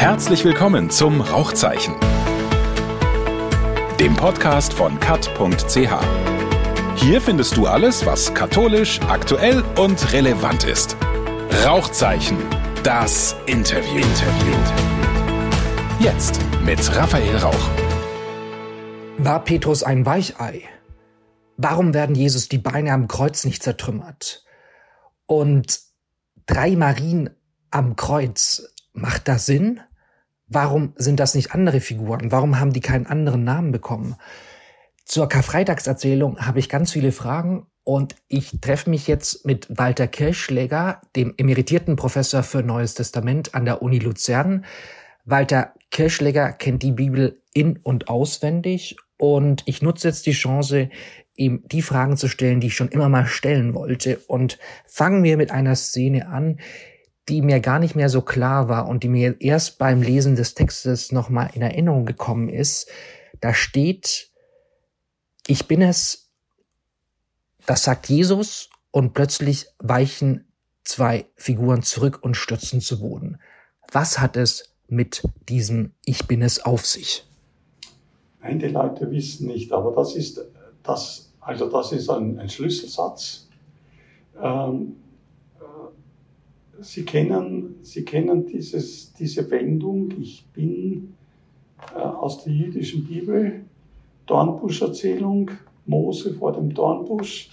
Herzlich willkommen zum Rauchzeichen, dem Podcast von kat.ch. Hier findest du alles, was katholisch, aktuell und relevant ist. Rauchzeichen, das Interview. Jetzt mit Raphael Rauch. War Petrus ein Weichei? Warum werden Jesus die Beine am Kreuz nicht zertrümmert? Und drei Marien am Kreuz, macht das Sinn? Warum sind das nicht andere Figuren? Warum haben die keinen anderen Namen bekommen? Zur Karfreitagserzählung habe ich ganz viele Fragen und ich treffe mich jetzt mit Walter Kirschläger, dem emeritierten Professor für Neues Testament an der Uni Luzern. Walter Kirschläger kennt die Bibel in und auswendig und ich nutze jetzt die Chance, ihm die Fragen zu stellen, die ich schon immer mal stellen wollte und fangen wir mit einer Szene an, die mir gar nicht mehr so klar war und die mir erst beim Lesen des Textes nochmal in Erinnerung gekommen ist. Da steht, ich bin es, das sagt Jesus und plötzlich weichen zwei Figuren zurück und stürzen zu Boden. Was hat es mit diesem Ich bin es auf sich? Nein, Leute wissen nicht, aber das ist, das, also das ist ein, ein Schlüsselsatz. Ähm, Sie kennen, Sie kennen dieses, diese Wendung, ich bin äh, aus der jüdischen Bibel, Dornbusch-Erzählung, Mose vor dem Dornbusch.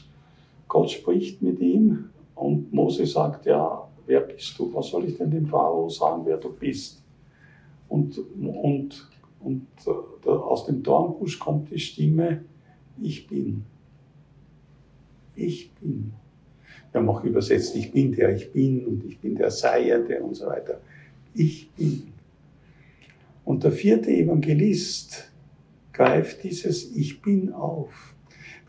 Gott spricht mit ihm und Mose sagt, ja, wer bist du? Was soll ich denn dem Pharao sagen, wer du bist? Und, und, und äh, aus dem Dornbusch kommt die Stimme, ich bin. Ich bin. Wir haben auch übersetzt, ich bin der ich bin und ich bin der Seiende und so weiter. Ich bin. Und der vierte Evangelist greift dieses Ich bin auf.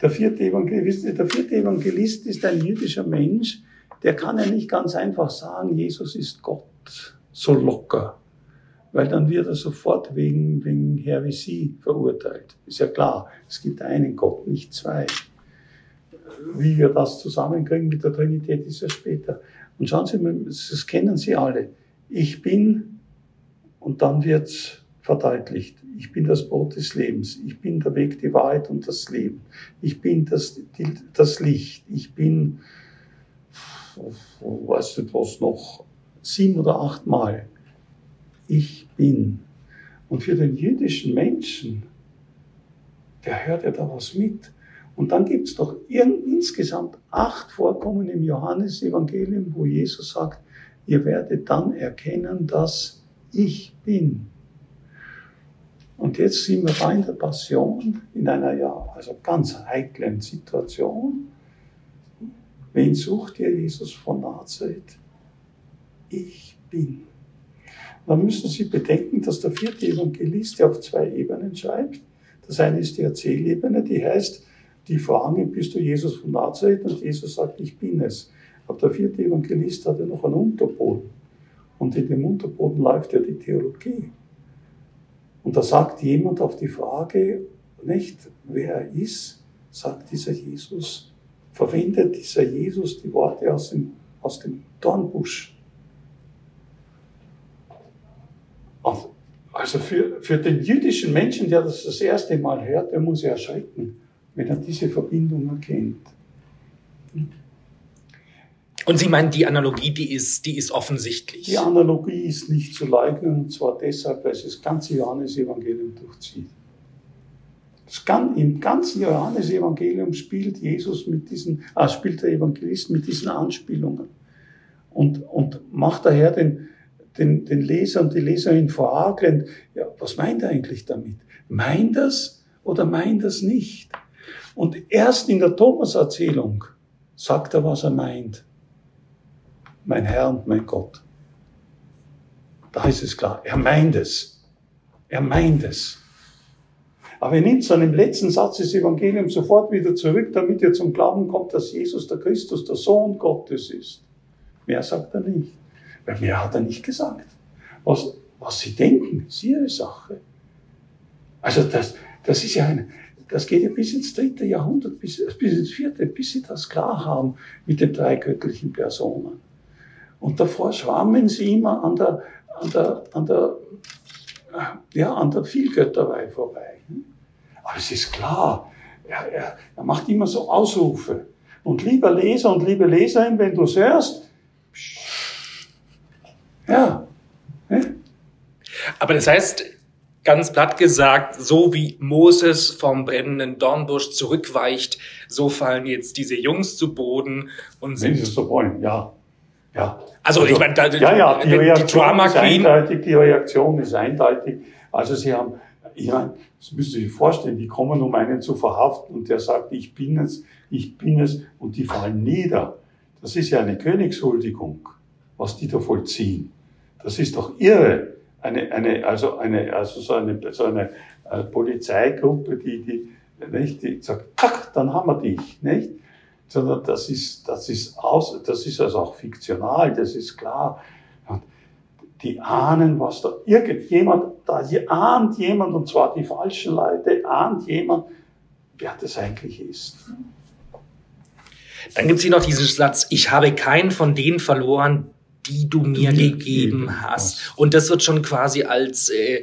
Der vierte Evangelist, der vierte Evangelist ist ein jüdischer Mensch, der kann ja nicht ganz einfach sagen, Jesus ist Gott, so locker. Weil dann wird er sofort wegen, wegen Heresie verurteilt. Ist ja klar, es gibt einen Gott, nicht zwei wie wir das zusammenkriegen mit der Trinität, ist ja später. Und schauen Sie mal, das kennen Sie alle. Ich bin, und dann wird's verdeutlicht. Ich bin das Brot des Lebens. Ich bin der Weg, die Wahrheit und das Leben. Ich bin das, die, das Licht. Ich bin, weißt du was noch, sieben oder acht Mal. Ich bin. Und für den jüdischen Menschen, der hört ja da was mit. Und dann gibt es doch insgesamt acht Vorkommen im Johannesevangelium, wo Jesus sagt, ihr werdet dann erkennen, dass ich bin. Und jetzt sind wir da in der Passion, in einer ja, also ganz heiklen Situation. Wen sucht ihr, Jesus von Nazareth? Ich bin. Dann müssen Sie bedenken, dass der vierte Evangelist auf zwei Ebenen schreibt. Das eine ist die Erzählebene, die heißt, die fragen, bist du Jesus von Nazareth? Und Jesus sagt, ich bin es. Aber der vierte Evangelist hat ja noch einen Unterboden. Und in dem Unterboden läuft ja die Theologie. Und da sagt jemand auf die Frage, nicht wer er ist, sagt dieser Jesus, verwendet dieser Jesus die Worte aus dem, aus dem Dornbusch. Also für, für den jüdischen Menschen, der das das erste Mal hört, der muss erschrecken wenn er diese Verbindung erkennt. Und Sie meinen, die Analogie, die ist, die ist offensichtlich? Die Analogie ist nicht zu leugnen, und zwar deshalb, weil es das ganze Johannesevangelium durchzieht. Kann, Im ganzen Johannesevangelium spielt Jesus mit diesen, äh, spielt der Evangelist mit diesen Anspielungen und, und macht daher den, den, den Leser und die Leserin fragen, ja, was meint er eigentlich damit? Meint das oder meint das nicht? Und erst in der Thomas-Erzählung sagt er, was er meint. Mein Herr und mein Gott. Da ist es klar. Er meint es. Er meint es. Aber er nimmt im letzten Satz des Evangeliums sofort wieder zurück, damit ihr zum Glauben kommt, dass Jesus der Christus, der Sohn Gottes ist. Mehr sagt er nicht. Weil mehr hat er nicht gesagt. Was, was sie denken, ist ihre Sache. Also das, das ist ja eine, das geht ja bis ins dritte Jahrhundert, bis, bis ins vierte, bis sie das klar haben mit den drei göttlichen Personen. Und davor schwammen sie immer an der, an der, an der, ja, an der Vielgötterei vorbei. Aber es ist klar, er, er, er macht immer so Ausrufe. Und lieber Leser und liebe Leserin, wenn du es hörst, ja. Aber das heißt, ganz platt gesagt, so wie Moses vom brennenden Dornbusch zurückweicht, so fallen jetzt diese Jungs zu Boden und sind. Wenn sie so wollen, ja. Ja. Also, also ich meine, da, ja, ja, die, Reaktion die Drama ist eindeutig, die Reaktion ist eindeutig. Also sie haben, ich meine, das müssen Sie sich vorstellen, die kommen, um einen zu verhaften und der sagt, ich bin es, ich bin es und die fallen nieder. Das ist ja eine Königshuldigung, was die da vollziehen. Das ist doch irre. Eine, eine, also eine, also so eine, so eine äh, Polizeigruppe, die, die, nicht, die sagt, pack, dann haben wir dich, nicht? Sondern das ist, das ist aus, das ist also auch fiktional, das ist klar. Und die ahnen, was da irgendjemand, da ahnt jemand, und zwar die falschen Leute, ahnt jemand, wer das eigentlich ist. Dann gibt es hier noch diesen Satz, ich habe keinen von denen verloren, die du mir gegeben hast. Und das wird schon quasi als äh,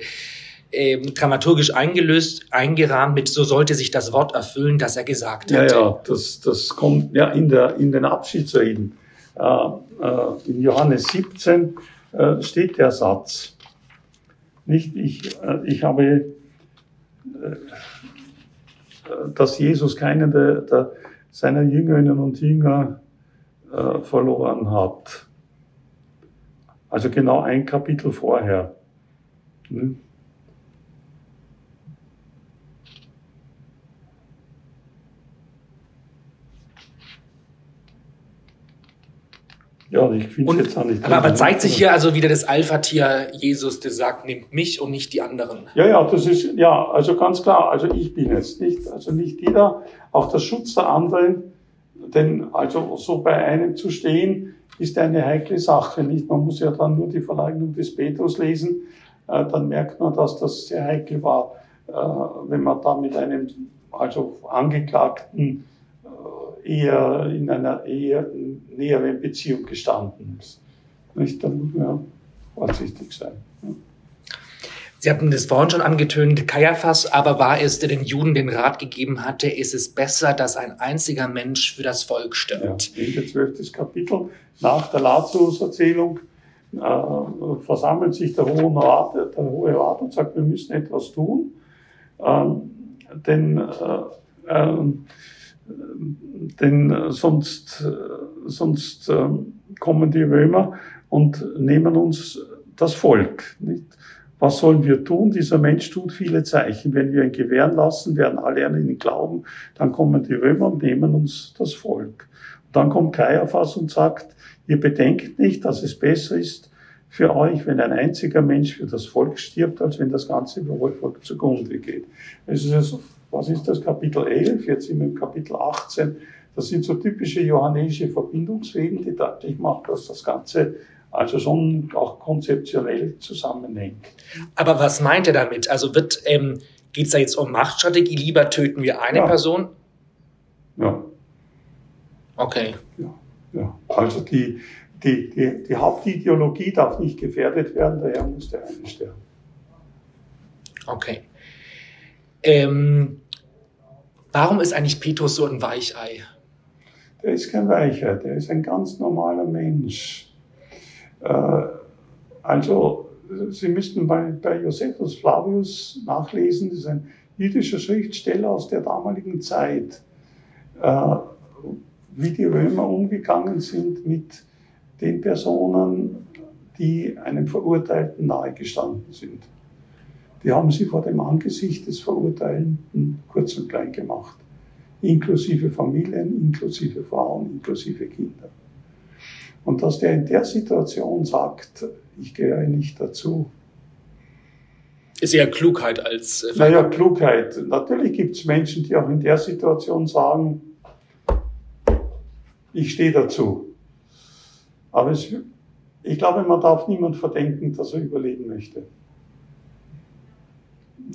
äh, dramaturgisch eingelöst, eingerahmt mit, so sollte sich das Wort erfüllen, das er gesagt hat. Ja, ja, das, das kommt ja in, der, in den Abschiedsreden. Äh, äh, in Johannes 17 äh, steht der Satz. Nicht, ich, äh, ich habe, dass Jesus keinen der, der seiner Jüngerinnen und Jünger verloren hat. Also genau ein Kapitel vorher. Hm? Ja, ich finde jetzt auch nicht. Aber, aber zeigt sich hier also wieder das Alpha-Tier Jesus, der sagt, nimmt mich und nicht die anderen. Ja, ja, das ist, ja, also ganz klar, also ich bin es, nicht, also nicht jeder, auch der Schutz der anderen, denn also so bei einem zu stehen, ist eine heikle Sache. Nicht? Man muss ja dann nur die Verleugnung des Petrus lesen, äh, dann merkt man, dass das sehr heikel war, äh, wenn man da mit einem also Angeklagten äh, eher in einer eher näheren Beziehung gestanden ist. Nicht? Da muss man ja vorsichtig sein. Sie hatten das vorhin schon angetönt, Kaiaphas aber war es, der den Juden den Rat gegeben hatte, ist es besser, dass ein einziger Mensch für das Volk stirbt. Ja, Ende 12. Kapitel, nach der Lazarus-Erzählung, äh, versammelt sich der Hohe, Rat, der Hohe Rat und sagt, wir müssen etwas tun, ähm, denn, äh, äh, denn sonst, äh, sonst ähm, kommen die Römer und nehmen uns das Volk. Nicht? Was sollen wir tun? Dieser Mensch tut viele Zeichen. Wenn wir ihn gewähren lassen, werden alle an ihn glauben. Dann kommen die Römer und nehmen uns das Volk. Und dann kommt Kaiaphas und sagt, ihr bedenkt nicht, dass es besser ist für euch, wenn ein einziger Mensch für das Volk stirbt, als wenn das ganze Volk zugrunde geht. Es ist also, was ist das? Kapitel 11, jetzt sind wir im Kapitel 18. Das sind so typische johannesische Verbindungswegen, die deutlich machen, dass das Ganze also schon auch konzeptionell zusammenhängt. Aber was meint er damit? Also wird ähm, geht es da jetzt um Machtstrategie? Lieber töten wir eine ja. Person? Ja. Okay. Ja, ja. Also die, die, die, die Hauptideologie darf nicht gefährdet werden, daher muss der eine sterben. Okay. Ähm, warum ist eigentlich Petrus so ein Weichei? Der ist kein Weichei, der ist ein ganz normaler Mensch. Äh, also, Sie müssten bei, bei Josephus Flavius nachlesen, das ist ein jüdischer Schriftsteller aus der damaligen Zeit, äh, wie die Römer umgegangen sind mit den Personen, die einem Verurteilten nahegestanden sind. Die haben sie vor dem Angesicht des Verurteilten kurz und klein gemacht, inklusive Familien, inklusive Frauen, inklusive Kinder. Und dass der in der Situation sagt, ich gehöre nicht dazu. Ist eher Klugheit als. Äh, naja, Klugheit. Natürlich gibt es Menschen, die auch in der Situation sagen, ich stehe dazu. Aber es, ich glaube, man darf niemand verdenken, dass er überleben möchte.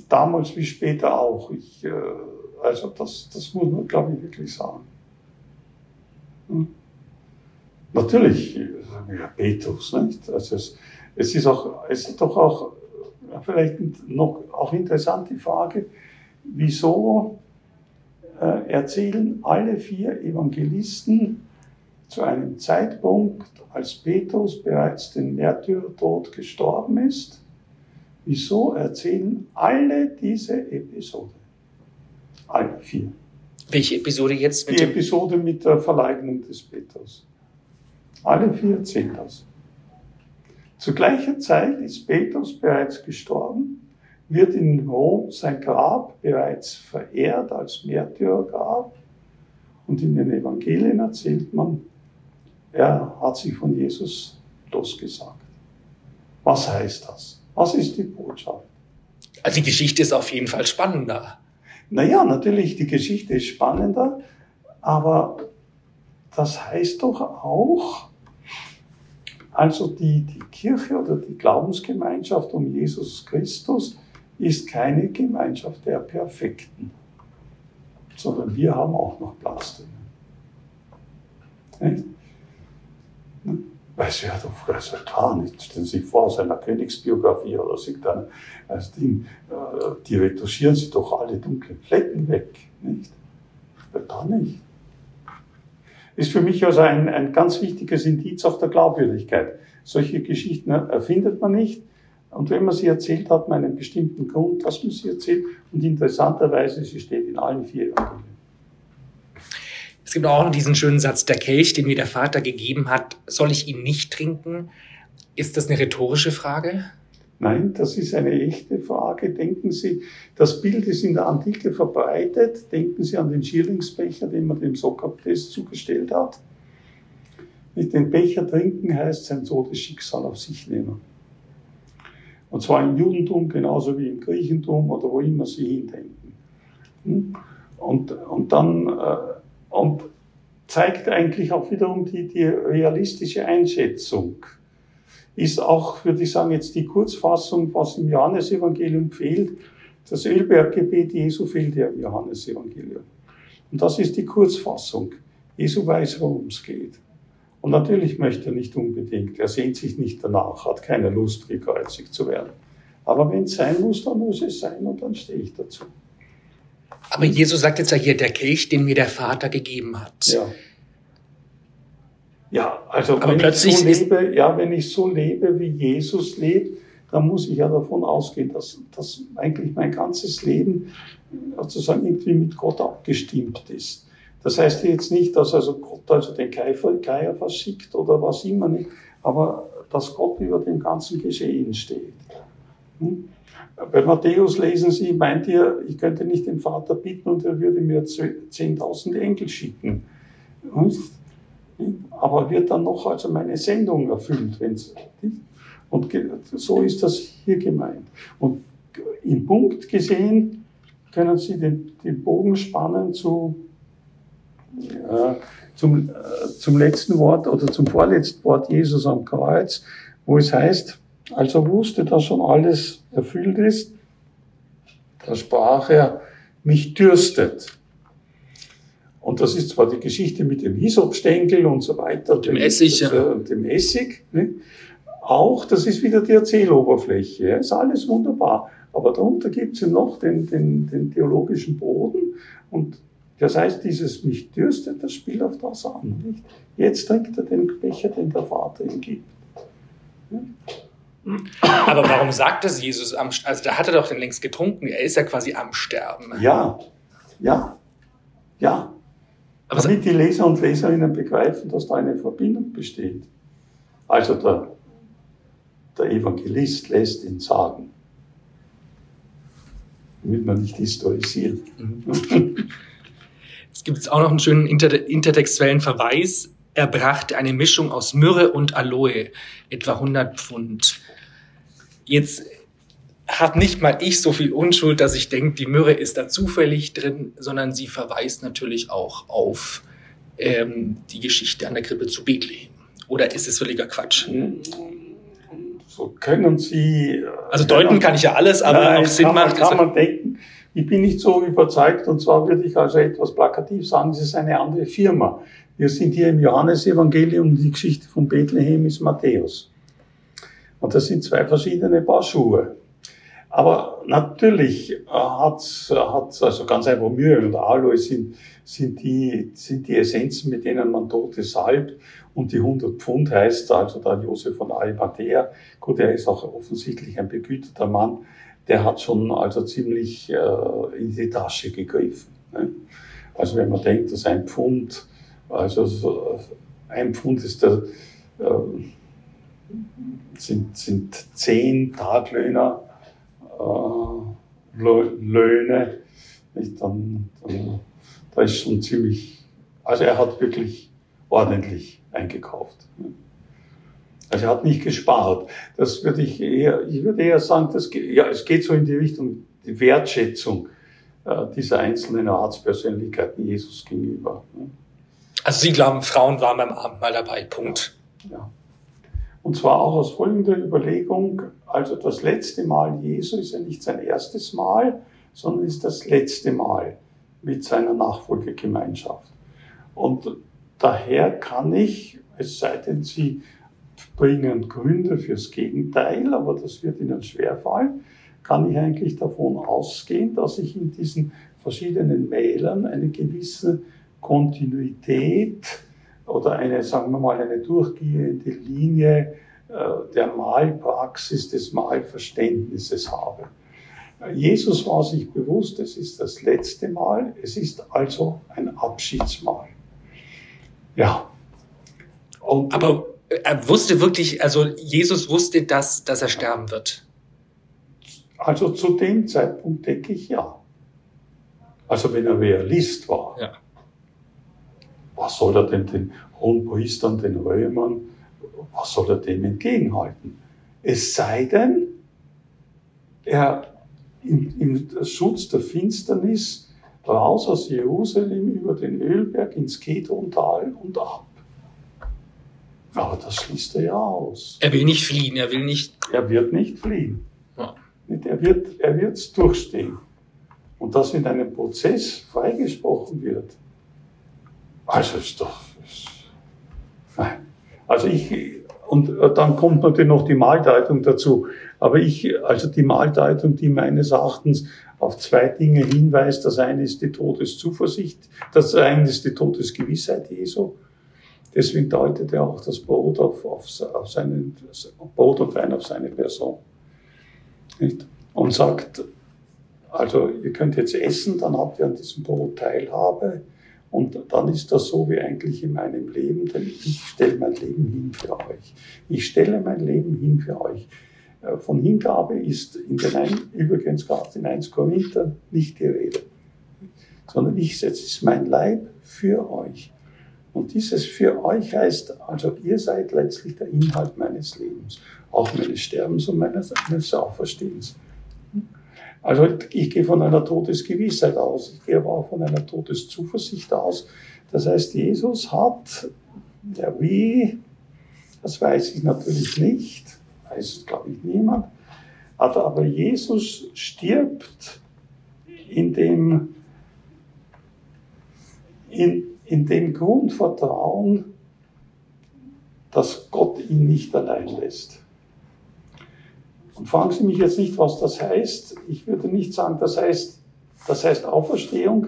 Damals wie später auch. Ich, äh, also das, das muss man, glaube ich, wirklich sagen. Hm? Natürlich, ja, Petrus, nicht? Also es, Es ist, auch, es ist doch auch vielleicht noch auch interessant die Frage, wieso äh, erzählen alle vier Evangelisten zu einem Zeitpunkt, als Petrus bereits den Märtyrertod gestorben ist, wieso erzählen alle diese Episode? Alle vier. Welche Episode jetzt? Die Episode mit der Verleugnung des Petrus. Alle vier erzählen das. Zu gleicher Zeit ist Petrus bereits gestorben, wird in Rom sein Grab bereits verehrt als Märtyrergrab und in den Evangelien erzählt man, er hat sich von Jesus losgesagt. Was heißt das? Was ist die Botschaft? Also die Geschichte ist auf jeden Fall spannender. Naja, natürlich, die Geschichte ist spannender, aber das heißt doch auch, also die, die Kirche oder die Glaubensgemeinschaft um Jesus Christus ist keine Gemeinschaft der Perfekten, sondern wir haben auch noch Platz drin. Weil es wäre doch also klar nicht. Stellen Sie sich vor, aus einer Königsbiografie oder sich dann als Ding, äh, die retuschieren Sie doch alle dunklen Flecken weg, nicht? Da nicht. Ist für mich also ein, ein ganz wichtiges Indiz auch der Glaubwürdigkeit. Solche Geschichten erfindet man nicht. Und wenn man sie erzählt, hat man einen bestimmten Grund, dass man sie erzählt. Und interessanterweise, sie steht in allen vier Evangelien. Es gibt auch noch diesen schönen Satz, der Kelch, den mir der Vater gegeben hat, soll ich ihn nicht trinken? Ist das eine rhetorische Frage? Nein, das ist eine echte Frage. Denken Sie, das Bild ist in der Antike verbreitet. Denken Sie an den Schierlingsbecher, den man dem Sokrates zugestellt hat. Mit dem Becher trinken heißt sein Todesschicksal auf sich nehmen. Und zwar im Judentum genauso wie im Griechentum oder wo immer Sie hindenken. Hm? Und, und dann äh, und zeigt eigentlich auch wiederum die, die realistische Einschätzung. Ist auch, würde ich sagen, jetzt die Kurzfassung, was im Johannesevangelium fehlt. Das Ölberggebet Jesu fehlt ja im Johannesevangelium. Und das ist die Kurzfassung. Jesu weiß, worum es geht. Und natürlich möchte er nicht unbedingt, er sehnt sich nicht danach, hat keine Lust, gekreuzigt zu werden. Aber wenn es sein muss, dann muss es sein und dann stehe ich dazu. Aber Jesus sagt jetzt ja hier, der Kelch, den mir der Vater gegeben hat. Ja. Ja, also Aber wenn plötzlich ich so lebe, ja, wenn ich so lebe, wie Jesus lebt, dann muss ich ja davon ausgehen, dass, dass eigentlich mein ganzes Leben sozusagen irgendwie mit Gott abgestimmt ist. Das heißt jetzt nicht, dass also Gott also den Geier verschickt oder was immer nicht, aber dass Gott über dem ganzen Geschehen steht. Hm? Bei Matthäus lesen Sie, meint ihr, ich könnte nicht den Vater bitten und er würde mir 10.000 Engel schicken. Aber wird dann noch also meine Sendung erfüllt, wenn's, und so ist das hier gemeint. Und im Punkt gesehen können Sie den, den Bogen spannen zu, äh, zum, äh, zum letzten Wort oder zum vorletzten Wort Jesus am Kreuz, wo es heißt, als er wusste, dass schon alles erfüllt ist, da sprach er, mich dürstet. Und das ist zwar die Geschichte mit dem Hisopstängel und so weiter. Dem Essig. Das, ja. Dem Essig. Ne? Auch, das ist wieder die Erzähloberfläche. Ja? Ist alles wunderbar. Aber darunter gibt es ja noch den, den, den theologischen Boden. Und das heißt, dieses mich dürstet, das spielt auf das an. Nicht? Jetzt trinkt er den Becher, den der Vater ihm gibt. Aber warum sagt das Jesus am Also da hat er doch den längst getrunken. Er ist ja quasi am Sterben. Ja, ja, ja. Aber Damit die Leser und Leserinnen begreifen, dass da eine Verbindung besteht. Also der, der Evangelist lässt ihn sagen. Damit man nicht historisiert. Es gibt auch noch einen schönen inter intertextuellen Verweis er brachte eine Mischung aus Myrrhe und Aloe, etwa 100 Pfund. Jetzt hat nicht mal ich so viel Unschuld, dass ich denke, die Myrrhe ist da zufällig drin, sondern sie verweist natürlich auch auf ähm, die Geschichte an der Krippe zu Bethlehem. Oder ist es völliger Quatsch? So können Sie. Äh, also deuten kann ich ja alles, aber nein, auf Sinn kann macht. Man, kann man denken. Ich bin nicht so überzeugt und zwar würde ich also etwas plakativ sagen, es ist eine andere Firma. Wir sind hier im Johannesevangelium, die Geschichte von Bethlehem ist Matthäus. Und das sind zwei verschiedene Paar Schuhe. Aber natürlich hat hat also ganz einfach Mühe und Aloe sind, sind, die, sind die Essenzen, mit denen man Tote salbt. Und die 100 Pfund heißt also da Josef von Arimathea. Gut, er ist auch offensichtlich ein begüterter Mann. Der hat schon also ziemlich äh, in die Tasche gegriffen. Ne? Also wenn man denkt, dass ein Pfund, also so, ein Pfund ist der, äh, sind, sind zehn Taglöhner Löhne, dann, dann, da ist schon ziemlich, also er hat wirklich ordentlich eingekauft. Also er hat nicht gespart. Das würde ich eher, ich würde eher sagen, das, ja, es geht so in die Richtung, die Wertschätzung äh, dieser einzelnen Arztpersönlichkeiten Jesus gegenüber. Ne? Also Sie glauben, Frauen waren beim Abendmahl dabei, Punkt. Ja. ja. Und zwar auch aus folgender Überlegung, also das letzte Mal Jesu ist ja nicht sein erstes Mal, sondern ist das letzte Mal mit seiner Nachfolgegemeinschaft. Und daher kann ich, es sei denn, Sie bringen Gründe fürs Gegenteil, aber das wird Ihnen schwerfallen, kann ich eigentlich davon ausgehen, dass ich in diesen verschiedenen Mailern eine gewisse Kontinuität oder eine, sagen wir mal, eine durchgehende Linie äh, der Malpraxis, des Malverständnisses habe. Jesus war sich bewusst, es ist das letzte Mal, es ist also ein Abschiedsmahl. Ja. Und Aber er wusste wirklich, also Jesus wusste, dass, dass er sterben wird. Also zu dem Zeitpunkt denke ich ja. Also wenn er Realist war. Ja was soll er denn den Hohenpriestern, den Römern, was soll er dem entgegenhalten? Es sei denn, er im, im Schutz der Finsternis raus aus Jerusalem über den Ölberg ins Kedrontal und ab. Aber das schließt er ja aus. Er will nicht fliehen, er will nicht. Er wird nicht fliehen. Ja. Er wird er wird's durchstehen. Und dass in einem Prozess freigesprochen wird, also ist doch. Ist, nein. Also ich, und dann kommt natürlich noch die Maldeutung dazu. Aber ich, also die Maldeutung, die meines Erachtens auf zwei Dinge hinweist. Das eine ist die Todeszuversicht, das eine ist die Todesgewissheit Jesu. Deswegen deutet er auch das Brot auf, auf, auf seinen, Brot und Wein auf seine Person. Nicht? Und sagt, also ihr könnt jetzt essen, dann habt ihr an diesem Brot Teilhabe. Und dann ist das so wie eigentlich in meinem Leben, denn ich stelle mein Leben hin für euch. Ich stelle mein Leben hin für euch. Äh, von Hingabe ist in den ein, übrigens gerade in 1 Korinther nicht die Rede, sondern ich setze es mein Leib für euch. Und dieses für euch heißt, also ihr seid letztlich der Inhalt meines Lebens, auch meines Sterbens und meines, meines Auferstehens. Also ich gehe von einer Todesgewissheit aus, ich gehe aber auch von einer Todeszuversicht aus. Das heißt, Jesus hat, ja wie, das weiß ich natürlich nicht, weiß glaube ich niemand, aber Jesus stirbt in dem, in, in dem Grundvertrauen, dass Gott ihn nicht allein lässt. Und fragen Sie mich jetzt nicht, was das heißt. Ich würde nicht sagen, das heißt, das heißt Auferstehung,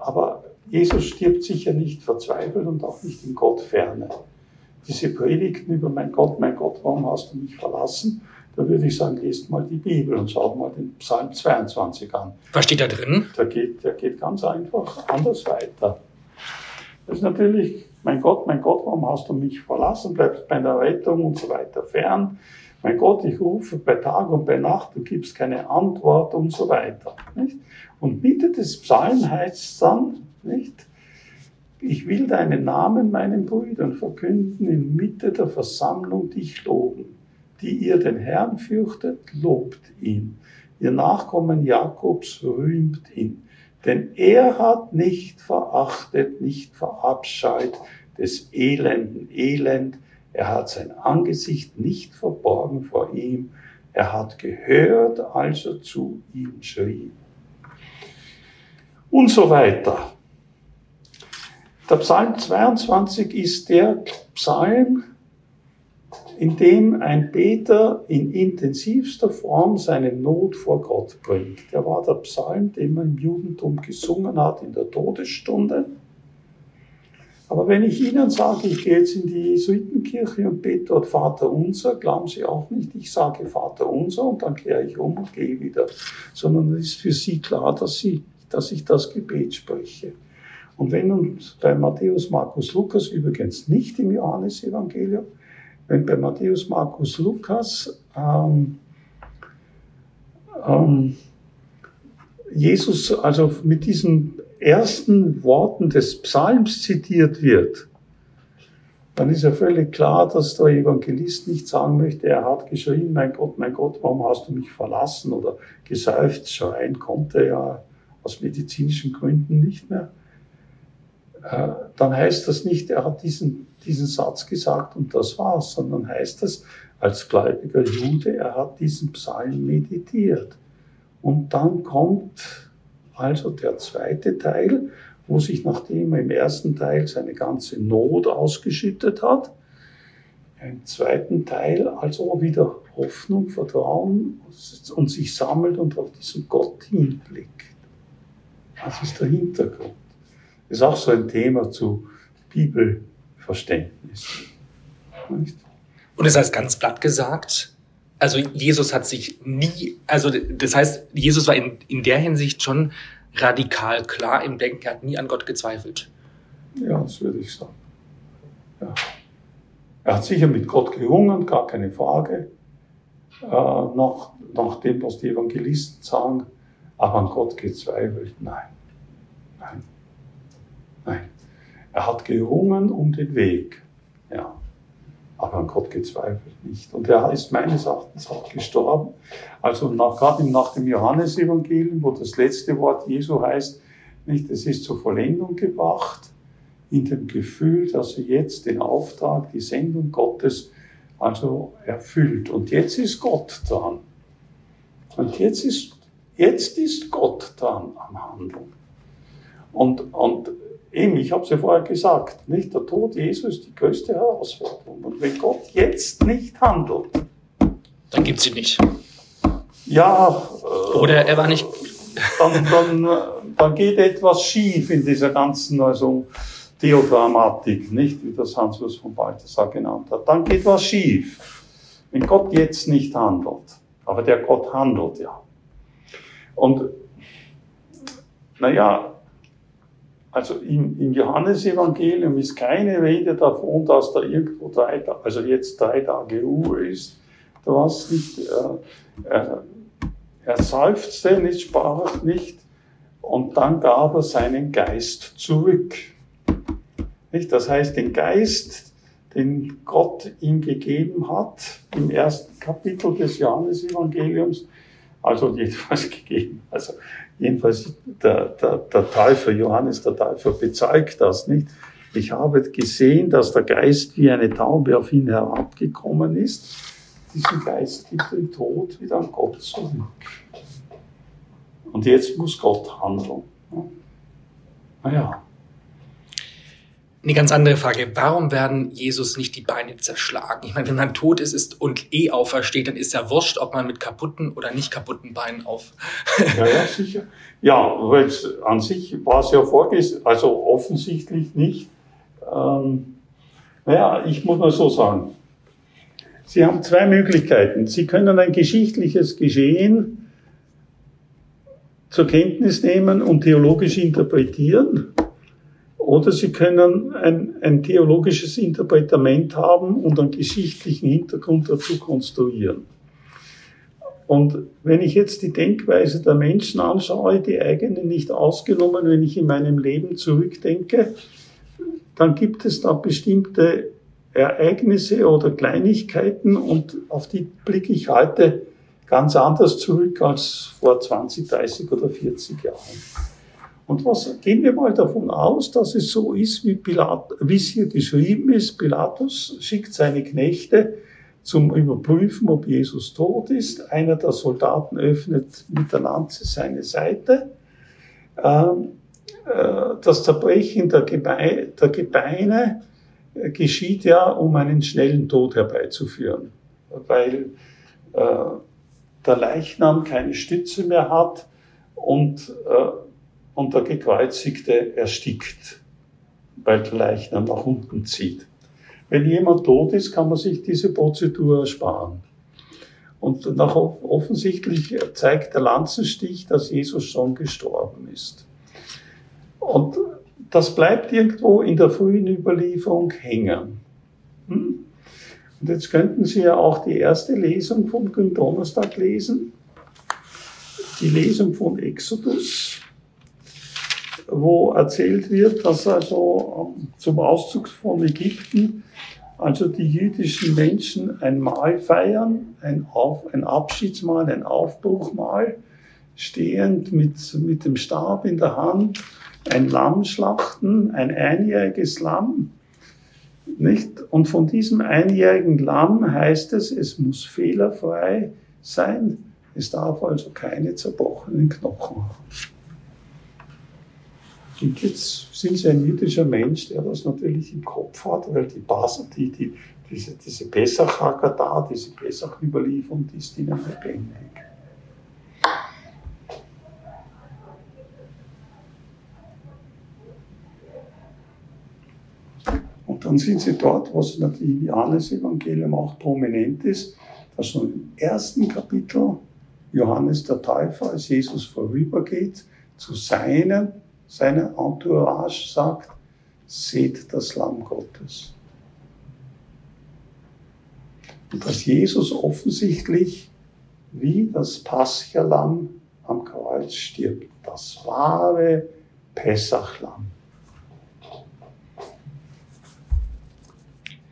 aber Jesus stirbt sicher nicht verzweifelt und auch nicht in Gott ferne. Diese Predigten über mein Gott, mein Gott, warum hast du mich verlassen? Da würde ich sagen, lest mal die Bibel und schaut mal den Psalm 22 an. Was steht da drin? Der geht, der geht ganz einfach anders weiter. Das ist natürlich, mein Gott, mein Gott, warum hast du mich verlassen? Bleibst bei der Rettung und so weiter fern. Mein Gott, ich rufe bei Tag und bei Nacht, du gibst keine Antwort und so weiter. Nicht? Und Mitte des Psalms heißt es dann, nicht? Ich will deinen Namen meinen Brüdern verkünden, in Mitte der Versammlung dich loben. Die ihr den Herrn fürchtet, lobt ihn. Ihr Nachkommen Jakobs rühmt ihn. Denn er hat nicht verachtet, nicht verabscheut des Elenden Elend, er hat sein Angesicht nicht verborgen vor ihm. Er hat gehört, als er zu ihm schrie. Und so weiter. Der Psalm 22 ist der Psalm, in dem ein Beter in intensivster Form seine Not vor Gott bringt. Der war der Psalm, den man im Judentum gesungen hat in der Todesstunde. Aber wenn ich Ihnen sage, ich gehe jetzt in die Jesuitenkirche und bete dort Vater unser, glauben Sie auch nicht, ich sage Vater unser und dann kehre ich um und gehe wieder, sondern es ist für Sie klar, dass, Sie, dass ich das Gebet spreche. Und wenn uns bei Matthäus, Markus, Lukas übrigens nicht im Johannesevangelium, wenn bei Matthäus, Markus, Lukas ähm, ähm, Jesus also mit diesen ersten Worten des Psalms zitiert wird, dann ist ja völlig klar, dass der Evangelist nicht sagen möchte, er hat geschrien, mein Gott, mein Gott, warum hast du mich verlassen oder geseufzt, schreien konnte er ja aus medizinischen Gründen nicht mehr. Äh, dann heißt das nicht, er hat diesen, diesen Satz gesagt und das war's, sondern heißt das, als gläubiger Jude, er hat diesen Psalm meditiert. Und dann kommt also der zweite Teil, wo sich nachdem er im ersten Teil seine ganze Not ausgeschüttet hat, im zweiten Teil also wieder Hoffnung, Vertrauen und sich sammelt und auf diesen Gott hinblickt. Das ist der Hintergrund. Das ist auch so ein Thema zu Bibelverständnis. Nicht? Und das heißt ganz platt gesagt, also Jesus hat sich nie, also das heißt, Jesus war in, in der Hinsicht schon radikal klar im Denken, er hat nie an Gott gezweifelt. Ja, das würde ich sagen. Ja. Er hat sicher mit Gott gerungen, gar keine Frage. Äh, nach, nach dem, was die Evangelisten sagen, aber an Gott gezweifelt, nein. Nein. Nein. Er hat gerungen um den Weg. Ja aber an Gott gezweifelt nicht. Und er ist meines Erachtens auch gestorben. Also nach, gerade nach dem Johannesevangelium, wo das letzte Wort Jesu heißt, nicht, es ist zur Vollendung gebracht, in dem Gefühl, dass er jetzt den Auftrag, die Sendung Gottes also erfüllt. Und jetzt ist Gott dran. Und jetzt ist, jetzt ist Gott dran am Handeln. Und, und Eben, ich habe es ja vorher gesagt, nicht? Der Tod Jesu ist die größte Herausforderung. Und wenn Gott jetzt nicht handelt, dann gibt sie nicht. Ja. Äh, Oder er war nicht. Dann, dann, dann geht etwas schief in dieser ganzen also Theodramatik, nicht? Wie das Hans-Urs von Balthasar genannt hat. Dann geht was schief. Wenn Gott jetzt nicht handelt. Aber der Gott handelt ja. Und, naja, also im, im Johannesevangelium ist keine Rede davon, dass da irgendwo drei, also jetzt drei Tage Ruhe ist. Da war nicht, äh, äh, er seufzte nicht, sprach nicht und dann gab er seinen Geist zurück. Nicht? Das heißt, den Geist, den Gott ihm gegeben hat, im ersten Kapitel des Johannesevangeliums, also jedenfalls gegeben, also Jedenfalls der, der, der Täufer, Johannes der Täufer, bezeugt das nicht. Ich habe gesehen, dass der Geist wie eine Taube auf ihn herabgekommen ist. Diesen Geist gibt den Tod wieder an Gott zurück. Und jetzt muss Gott handeln. Naja. Eine ganz andere Frage. Warum werden Jesus nicht die Beine zerschlagen? Ich meine, wenn man tot ist, ist und eh aufersteht, dann ist ja wurscht, ob man mit kaputten oder nicht kaputten Beinen auf. ja, ja, sicher. Ja, weil an sich war es ja vorgesehen, also offensichtlich nicht. Ähm, naja, ich muss mal so sagen. Sie haben zwei Möglichkeiten. Sie können ein geschichtliches Geschehen zur Kenntnis nehmen und theologisch interpretieren oder Sie können ein, ein theologisches Interpretament haben und einen geschichtlichen Hintergrund dazu konstruieren. Und wenn ich jetzt die Denkweise der Menschen anschaue, die eigene nicht ausgenommen, wenn ich in meinem Leben zurückdenke, dann gibt es da bestimmte Ereignisse oder Kleinigkeiten und auf die blicke ich heute ganz anders zurück als vor 20, 30 oder 40 Jahren. Und was, gehen wir mal davon aus, dass es so ist, wie, Pilat, wie es hier geschrieben ist. Pilatus schickt seine Knechte zum Überprüfen, ob Jesus tot ist. Einer der Soldaten öffnet mit der Lanze seine Seite. Ähm, äh, das Zerbrechen der, Gebeine, äh, geschieht ja, um einen schnellen Tod herbeizuführen, weil äh, der Leichnam keine Stütze mehr hat und, äh, und der Gekreuzigte erstickt, weil der Leichnam nach unten zieht. Wenn jemand tot ist, kann man sich diese Prozedur ersparen. Und nach, offensichtlich zeigt der Lanzenstich, dass Jesus schon gestorben ist. Und das bleibt irgendwo in der frühen Überlieferung hängen. Hm? Und jetzt könnten Sie ja auch die erste Lesung vom Gründonnerstag lesen. Die Lesung von Exodus, wo erzählt wird, dass also ähm, zum Auszug von Ägypten also die jüdischen Menschen ein Mahl feiern, ein, Auf, ein Abschiedsmahl, ein Aufbruchmahl, stehend mit, mit dem Stab in der Hand, ein Lamm schlachten, ein einjähriges Lamm. Nicht? Und von diesem einjährigen Lamm heißt es, es muss fehlerfrei sein. Es darf also keine zerbrochenen Knochen haben. Und jetzt sind Sie ein jüdischer Mensch, der das natürlich im Kopf hat, weil die Bas die, die, diese, diese Pesach da, diese Pesach-Überlieferung, die ist Ihnen lebendig. Und dann sind Sie dort, was natürlich im Johannes-Evangelium auch prominent ist, dass schon im ersten Kapitel Johannes der Täufer, als Jesus vorübergeht, zu seinen seine Entourage sagt, seht das Lamm Gottes. Und dass Jesus offensichtlich wie das Paschalamm am Kreuz stirbt. Das wahre Pessachlamm.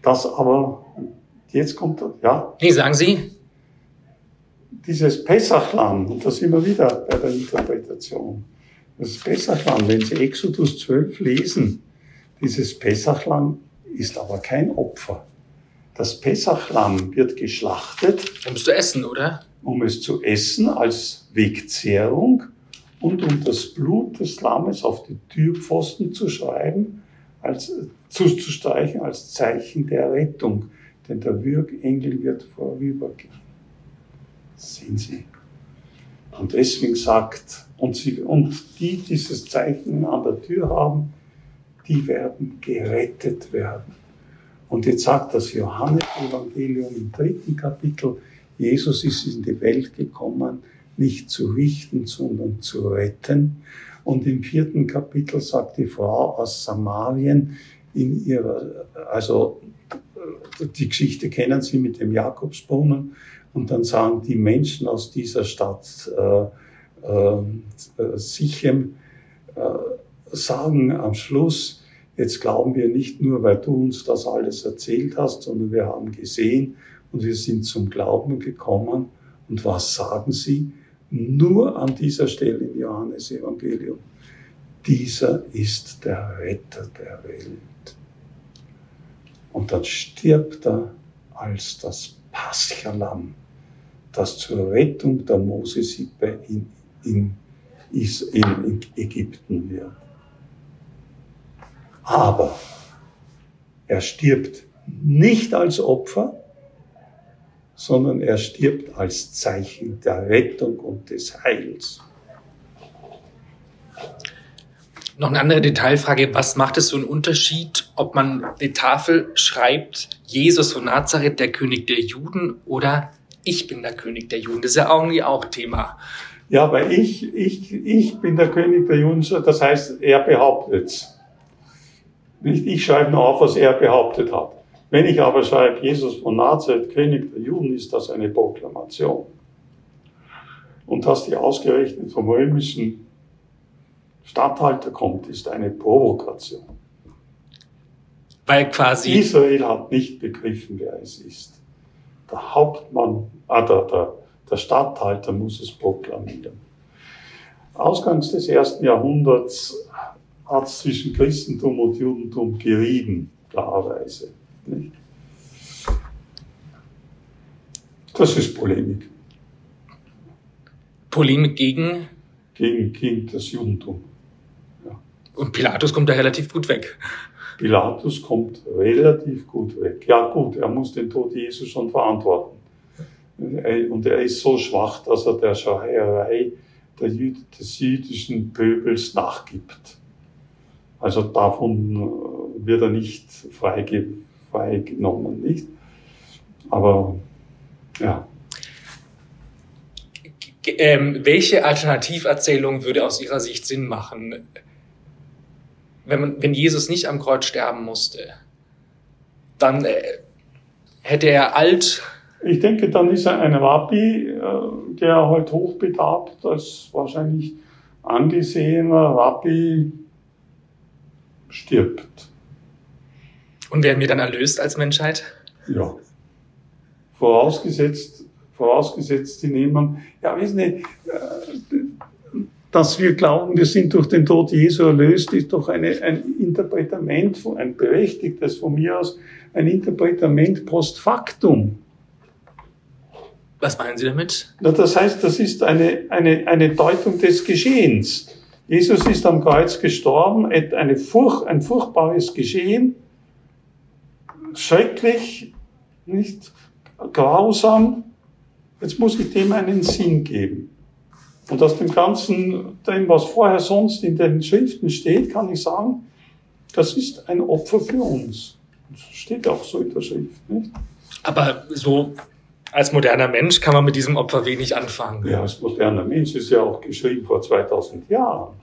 Das aber, jetzt kommt, ja. Nee, sagen Sie. Dieses Pessachlamm, und da sind wir wieder bei der Interpretation. Das Pessachlamm, wenn Sie Exodus 12 lesen, dieses Pessachlamm ist aber kein Opfer. Das Pessachlamm wird geschlachtet. Um es zu essen, oder? Um es zu essen als Wegzehrung und um das Blut des Lammes auf die Türpfosten zu schreiben, als, zu, zu streichen als Zeichen der Rettung. Denn der Würgengel wird vorübergehen. Sehen Sie. Und deswegen sagt, und, sie, und die dieses Zeichen an der Tür haben, die werden gerettet werden. Und jetzt sagt das Johannes-Evangelium im dritten Kapitel, Jesus ist in die Welt gekommen, nicht zu richten, sondern zu retten. Und im vierten Kapitel sagt die Frau aus Samarien in ihrer, also die Geschichte kennen Sie mit dem Jakobsbrunnen, und dann sagen die Menschen aus dieser Stadt äh, äh, Sichem, äh, sagen am Schluss, jetzt glauben wir nicht nur, weil du uns das alles erzählt hast, sondern wir haben gesehen und wir sind zum Glauben gekommen. Und was sagen sie? Nur an dieser Stelle im Johannes Evangelium. Dieser ist der Retter der Welt. Und dann stirbt er als das Paschalam das zur Rettung der Mosesippe in, in, in Ägypten wird. Aber er stirbt nicht als Opfer, sondern er stirbt als Zeichen der Rettung und des Heils. Noch eine andere Detailfrage. Was macht es so einen Unterschied, ob man die Tafel schreibt, Jesus von Nazareth, der König der Juden, oder ich bin der König der Juden. Das ist ja irgendwie auch Thema. Ja, weil ich, ich, ich bin der König der Juden, das heißt, er behauptet Nicht ich schreibe nur auf, was er behauptet hat. Wenn ich aber schreibe, Jesus von Nazareth, König der Juden, ist das eine Proklamation. Und dass die ausgerechnet vom römischen Statthalter kommt, ist eine Provokation. Weil quasi. Israel hat nicht begriffen, wer es ist der Hauptmann, ah, der, der, der Statthalter muss es proklamieren. Ausgangs des ersten Jahrhunderts hat es zwischen Christentum und Judentum gerieben, klarerweise. Nicht? Das ist Polemik. Polemik gegen? Gegen, gegen das Judentum. Ja. Und Pilatus kommt da relativ gut weg. Pilatus kommt relativ gut weg. Ja gut, er muss den Tod Jesu schon verantworten. Und er ist so schwach, dass er der Schreierei des jüdischen Pöbels nachgibt. Also davon äh, wird er nicht freigenommen, nicht? Aber ja. Ähm, welche Alternativerzählung würde aus Ihrer Sicht Sinn machen, wenn, man, wenn Jesus nicht am Kreuz sterben musste? Dann äh, hätte er alt. Ich denke, dann ist er ein Rabbi, äh, der halt hochbegabt als wahrscheinlich angesehener Rabbi stirbt. Und werden wir dann erlöst als Menschheit? Ja. Vorausgesetzt, vorausgesetzt, sie nehmen, ja, wissen Sie, äh, dass wir glauben, wir sind durch den Tod Jesu erlöst, ist doch eine, ein Interpretament, ein berechtigtes von mir aus, ein Interpretament post factum. Was meinen Sie damit? Na, das heißt, das ist eine, eine, eine Deutung des Geschehens. Jesus ist am Kreuz gestorben, eine Furch, ein furchtbares Geschehen, schrecklich, nicht grausam. Jetzt muss ich dem einen Sinn geben. Und aus dem Ganzen, dem, was vorher sonst in den Schriften steht, kann ich sagen, das ist ein Opfer für uns. Das steht auch so in der Schrift, nicht? Aber so als moderner Mensch kann man mit diesem Opfer wenig anfangen. Ja, als moderner Mensch ist ja auch geschrieben vor 2000 Jahren.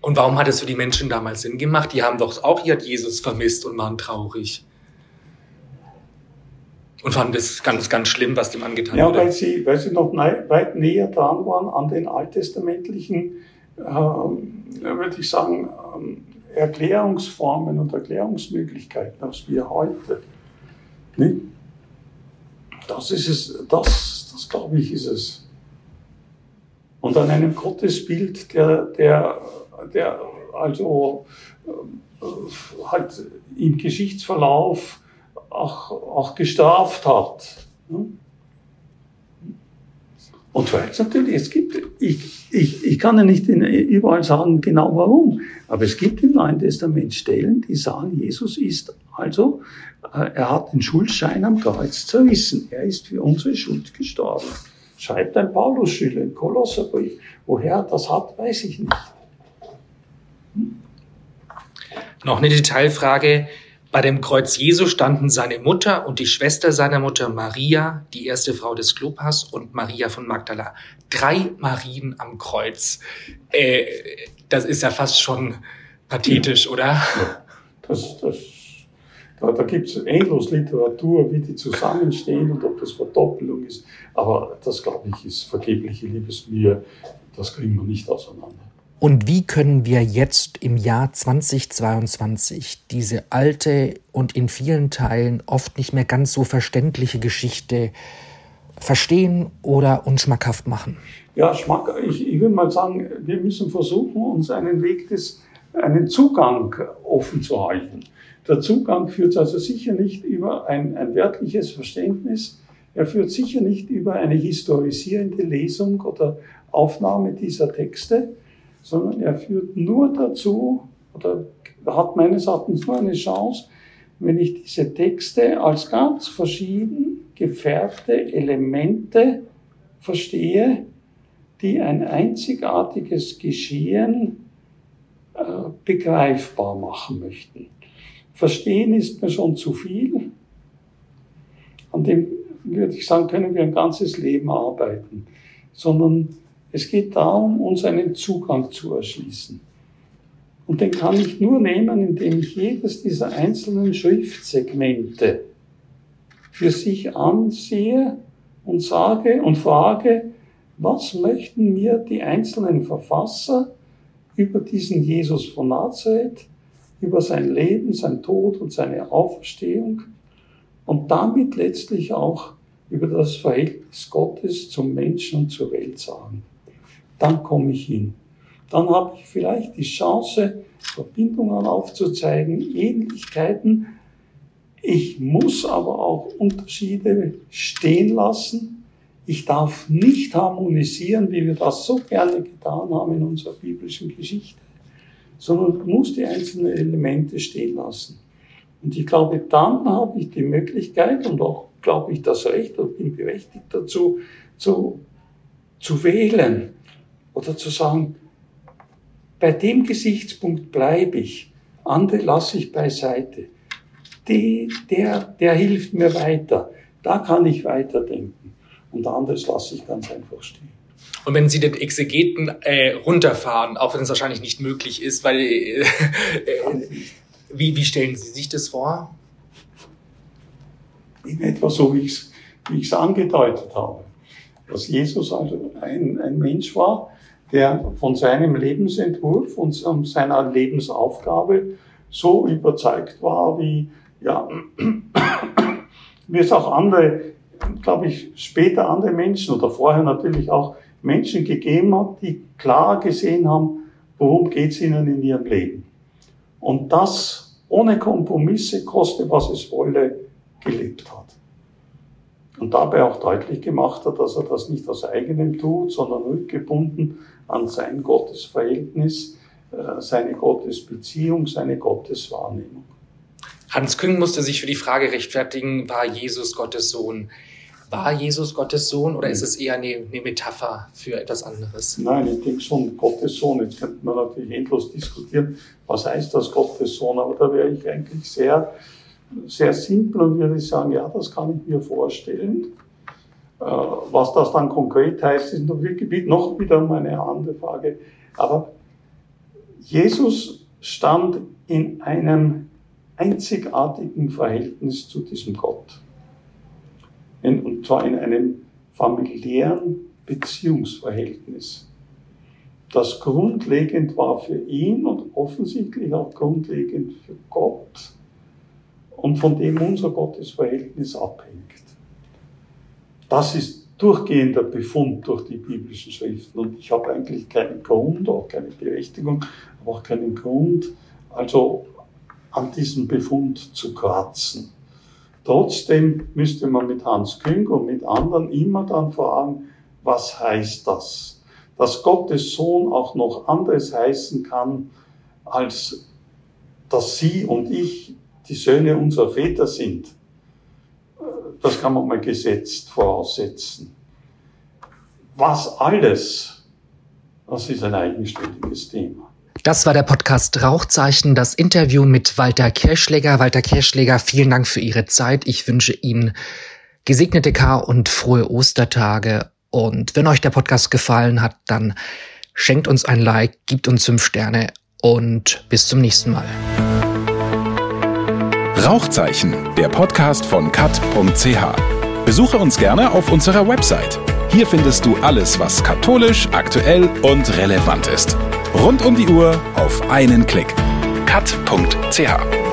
Und warum hat es für die Menschen damals Sinn gemacht? Die haben doch auch ihr Jesus vermisst und waren traurig. Und fanden das ganz, ganz schlimm, was dem angetan ja, wurde. Ja, weil sie, weil sie noch weit näher dran waren an den alttestamentlichen, ähm, würde ich sagen, ähm, Erklärungsformen und Erklärungsmöglichkeiten als wir heute. Nicht? Das ist es, das, das glaube ich, ist es. Und an einem Gottesbild, der, der der also äh, halt im Geschichtsverlauf auch, auch gestraft hat. Und weil es natürlich, es gibt, ich, ich, ich kann ja nicht überall sagen genau warum, aber es gibt im Neuen Testament Stellen, die sagen, Jesus ist also, äh, er hat den Schuldschein am Kreuz zerrissen. Er ist für unsere Schuld gestorben. Schreibt ein Paulus-Schüler im Kolosserbrief. Woher er das hat, weiß ich nicht. Noch eine Detailfrage. Bei dem Kreuz Jesu standen seine Mutter und die Schwester seiner Mutter Maria, die erste Frau des Klopas, und Maria von Magdala. Drei Marien am Kreuz. Äh, das ist ja fast schon pathetisch, oder? Ja, das, das, da, da gibt es endlos Literatur, wie die zusammenstehen und ob das Verdoppelung ist. Aber das, glaube ich, ist vergebliche Liebesmühe. Das kriegen wir nicht auseinander. Und wie können wir jetzt im Jahr 2022 diese alte und in vielen Teilen oft nicht mehr ganz so verständliche Geschichte verstehen oder uns schmackhaft machen? Ja, Schmack, ich, ich würde mal sagen, wir müssen versuchen, uns einen Weg des, einen Zugang offen zu halten. Der Zugang führt also sicher nicht über ein, ein wörtliches Verständnis, er führt sicher nicht über eine historisierende Lesung oder Aufnahme dieser Texte, sondern er führt nur dazu, oder hat meines Erachtens nur eine Chance, wenn ich diese Texte als ganz verschieden gefärbte Elemente verstehe, die ein einzigartiges Geschehen äh, begreifbar machen möchten. Verstehen ist mir schon zu viel. An dem würde ich sagen, können wir ein ganzes Leben arbeiten, sondern es geht darum, uns einen Zugang zu erschließen. Und den kann ich nur nehmen, indem ich jedes dieser einzelnen Schriftsegmente für sich ansehe und sage und frage, was möchten mir die einzelnen Verfasser über diesen Jesus von Nazareth, über sein Leben, sein Tod und seine Auferstehung und damit letztlich auch über das Verhältnis Gottes zum Menschen und zur Welt sagen dann komme ich hin. Dann habe ich vielleicht die Chance, Verbindungen aufzuzeigen, Ähnlichkeiten. Ich muss aber auch Unterschiede stehen lassen. Ich darf nicht harmonisieren, wie wir das so gerne getan haben in unserer biblischen Geschichte, sondern du musst die einzelnen Elemente stehen lassen. Und ich glaube, dann habe ich die Möglichkeit und auch, glaube ich, das Recht und bin berechtigt dazu, zu, zu wählen oder zu sagen, bei dem Gesichtspunkt bleibe ich, andere lasse ich beiseite. Die, der, der hilft mir weiter. Da kann ich weiterdenken. Und anderes lasse ich ganz einfach stehen. Und wenn Sie den Exegeten äh, runterfahren, auch wenn es wahrscheinlich nicht möglich ist, weil äh, äh, wie, wie stellen Sie sich das vor? In etwa so, wie ich es angedeutet habe. Dass Jesus also ein, ein Mensch war, der von seinem Lebensentwurf und seiner Lebensaufgabe so überzeugt war, wie, ja, wie es auch andere, glaube ich, später andere Menschen oder vorher natürlich auch Menschen gegeben hat, die klar gesehen haben, worum geht es ihnen in ihrem Leben. Und das ohne Kompromisse, koste was es wolle, gelebt hat. Und dabei auch deutlich gemacht hat, dass er das nicht aus eigenem tut, sondern rückgebunden an sein Gottesverhältnis, äh, seine Gottesbeziehung, seine Gotteswahrnehmung. Hans Küng musste sich für die Frage rechtfertigen, war Jesus Gottes Sohn? War Jesus Gottes Sohn oder ist es eher eine, eine Metapher für etwas anderes? Nein, ich denke schon, Gottes Sohn. Jetzt könnte man natürlich endlos diskutieren, was heißt das Gottes Sohn, aber da wäre ich eigentlich sehr, sehr simpel und würde sagen, ja, das kann ich mir vorstellen. Äh, was das dann konkret heißt, ist noch wieder eine andere Frage. Aber Jesus stand in einem einzigartigen Verhältnis zu diesem Gott und zwar in einem familiären Beziehungsverhältnis, das grundlegend war für ihn und offensichtlich auch grundlegend für Gott und von dem unser Gottesverhältnis abhängt. Das ist durchgehender Befund durch die biblischen Schriften und ich habe eigentlich keinen Grund, auch keine Berechtigung, aber auch keinen Grund, also an diesem Befund zu kratzen. Trotzdem müsste man mit Hans Küng und mit anderen immer dann fragen, was heißt das? Dass Gottes Sohn auch noch anderes heißen kann, als dass Sie und ich die Söhne unserer Väter sind. Das kann man mal gesetzt voraussetzen. Was alles, das ist ein eigenständiges Thema. Das war der Podcast Rauchzeichen, das Interview mit Walter Kirschläger. Walter Kirschläger, vielen Dank für Ihre Zeit. Ich wünsche Ihnen gesegnete Kar und frohe Ostertage. Und wenn euch der Podcast gefallen hat, dann schenkt uns ein Like, gibt uns fünf Sterne und bis zum nächsten Mal. Rauchzeichen, der Podcast von kat.ch. Besuche uns gerne auf unserer Website. Hier findest du alles, was katholisch, aktuell und relevant ist. Rund um die Uhr auf einen Klick. cut.ch